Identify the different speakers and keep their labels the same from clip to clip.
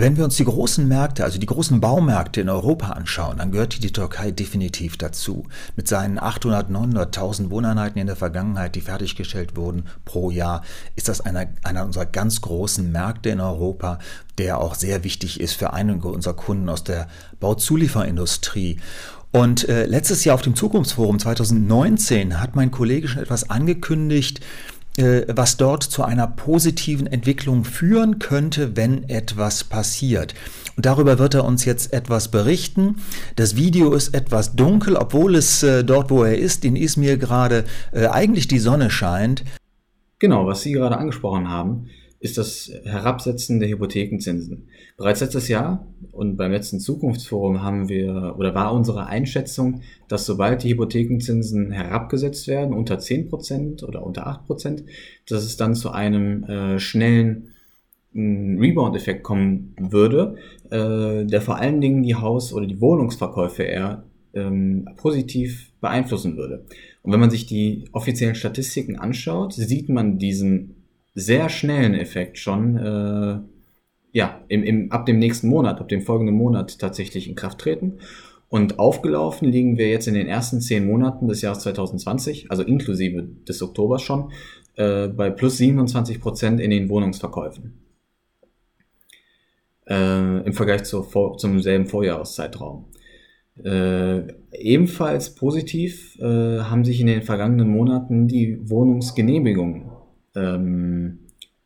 Speaker 1: Wenn wir uns die großen Märkte, also die großen Baumärkte in Europa anschauen, dann gehört die Türkei definitiv dazu. Mit seinen 800, 900.000 Wohneinheiten in der Vergangenheit, die fertiggestellt wurden pro Jahr, ist das einer, einer unserer ganz großen Märkte in Europa, der auch sehr wichtig ist für einige unserer Kunden aus der Bauzulieferindustrie. Und äh, letztes Jahr auf dem Zukunftsforum 2019 hat mein Kollege schon etwas angekündigt, was dort zu einer positiven Entwicklung führen könnte, wenn etwas passiert. Und darüber wird er uns jetzt etwas berichten. Das Video ist etwas dunkel, obwohl es äh, dort, wo er ist, in Izmir gerade äh, eigentlich die Sonne scheint.
Speaker 2: Genau, was Sie gerade angesprochen haben, ist das Herabsetzen der Hypothekenzinsen. Bereits letztes Jahr und beim letzten Zukunftsforum haben wir oder war unsere Einschätzung, dass sobald die Hypothekenzinsen herabgesetzt werden unter 10% oder unter 8%, dass es dann zu einem äh, schnellen mm, Rebound-Effekt kommen würde, äh, der vor allen Dingen die Haus- oder die Wohnungsverkäufe eher ähm, positiv beeinflussen würde. Und wenn man sich die offiziellen Statistiken anschaut, sieht man diesen sehr schnellen Effekt schon äh, ja, im, im, ab dem nächsten Monat, ab dem folgenden Monat tatsächlich in Kraft treten. Und aufgelaufen liegen wir jetzt in den ersten zehn Monaten des Jahres 2020, also inklusive des Oktobers schon, äh, bei plus 27 Prozent in den Wohnungsverkäufen. Äh, Im Vergleich zur, zum selben Vorjahreszeitraum. Äh, ebenfalls positiv äh, haben sich in den vergangenen Monaten die Wohnungsgenehmigungen ähm,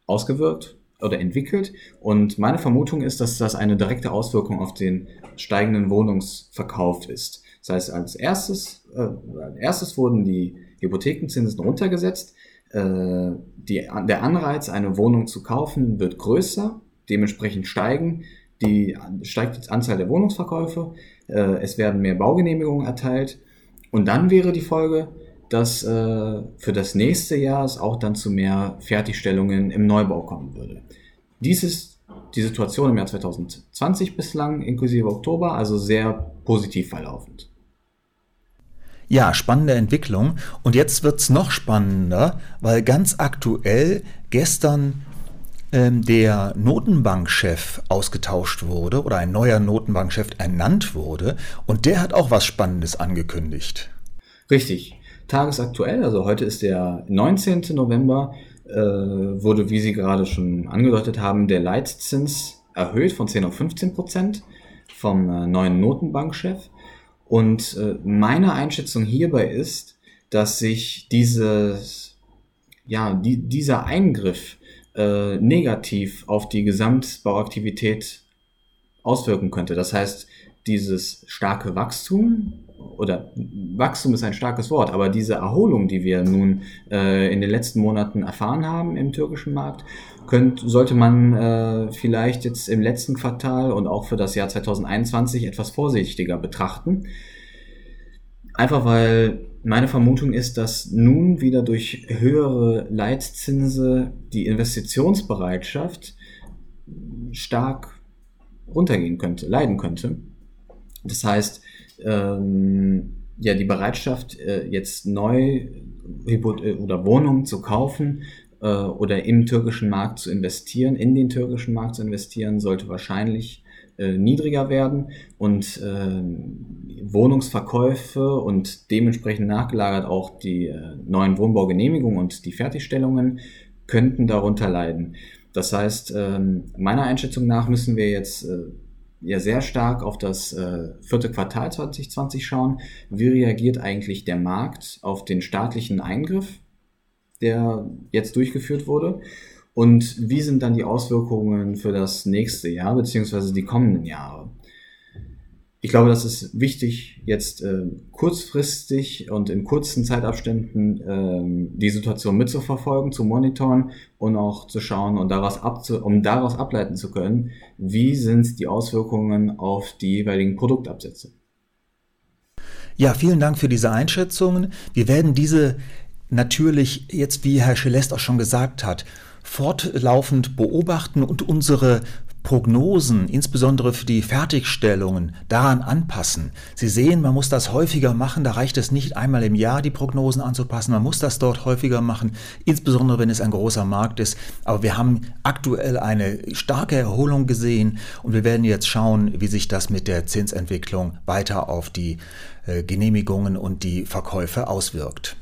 Speaker 2: ausgewirkt oder entwickelt. Und meine Vermutung ist, dass das eine direkte Auswirkung auf den steigenden Wohnungsverkauf ist. Das heißt, als erstes, äh, als erstes wurden die Hypothekenzinsen runtergesetzt. Äh, die, der Anreiz, eine Wohnung zu kaufen, wird größer. Dementsprechend steigen die, steigt die Anzahl der Wohnungsverkäufe. Äh, es werden mehr Baugenehmigungen erteilt. Und dann wäre die Folge, dass äh, für das nächste Jahr es auch dann zu mehr Fertigstellungen im Neubau kommen würde. Dies ist die Situation im Jahr 2020 bislang, inklusive Oktober, also sehr positiv verlaufend.
Speaker 1: Ja, spannende Entwicklung. Und jetzt wird es noch spannender, weil ganz aktuell gestern ähm, der Notenbankchef ausgetauscht wurde oder ein neuer Notenbankchef ernannt wurde. Und der hat auch was Spannendes angekündigt.
Speaker 2: Richtig tagesaktuell, also heute ist der 19. November, äh, wurde, wie Sie gerade schon angedeutet haben, der Leitzins erhöht von 10 auf 15 Prozent vom äh, neuen Notenbankchef. Und äh, meine Einschätzung hierbei ist, dass sich dieses, ja, die, dieser Eingriff äh, negativ auf die Gesamtbauaktivität auswirken könnte. Das heißt, dieses starke Wachstum oder Wachstum ist ein starkes Wort, aber diese Erholung, die wir nun äh, in den letzten Monaten erfahren haben im türkischen Markt, könnt, sollte man äh, vielleicht jetzt im letzten Quartal und auch für das Jahr 2021 etwas vorsichtiger betrachten. Einfach weil meine Vermutung ist, dass nun wieder durch höhere Leitzinse die Investitionsbereitschaft stark runtergehen könnte, leiden könnte. Das heißt, ähm, ja, die Bereitschaft, äh, jetzt neu äh, oder Wohnungen zu kaufen äh, oder im türkischen Markt zu investieren, in den türkischen Markt zu investieren, sollte wahrscheinlich äh, niedriger werden und äh, Wohnungsverkäufe und dementsprechend nachgelagert auch die äh, neuen Wohnbaugenehmigungen und die Fertigstellungen könnten darunter leiden. Das heißt, ähm, meiner Einschätzung nach müssen wir jetzt ja sehr stark auf das äh, vierte Quartal 2020 schauen. Wie reagiert eigentlich der Markt auf den staatlichen Eingriff, der jetzt durchgeführt wurde? Und wie sind dann die Auswirkungen für das nächste Jahr beziehungsweise die kommenden Jahre? Ich glaube, das ist wichtig, jetzt äh, kurzfristig und in kurzen Zeitabständen äh, die Situation mitzuverfolgen, zu monitoren und auch zu schauen und daraus abzu um daraus ableiten zu können, wie sind die Auswirkungen auf die jeweiligen Produktabsätze.
Speaker 1: Ja, vielen Dank für diese Einschätzungen. Wir werden diese natürlich jetzt, wie Herr Celeste auch schon gesagt hat, fortlaufend beobachten und unsere Prognosen, insbesondere für die Fertigstellungen, daran anpassen. Sie sehen, man muss das häufiger machen. Da reicht es nicht einmal im Jahr, die Prognosen anzupassen. Man muss das dort häufiger machen, insbesondere wenn es ein großer Markt ist. Aber wir haben aktuell eine starke Erholung gesehen und wir werden jetzt schauen, wie sich das mit der Zinsentwicklung weiter auf die äh, Genehmigungen und die Verkäufe auswirkt.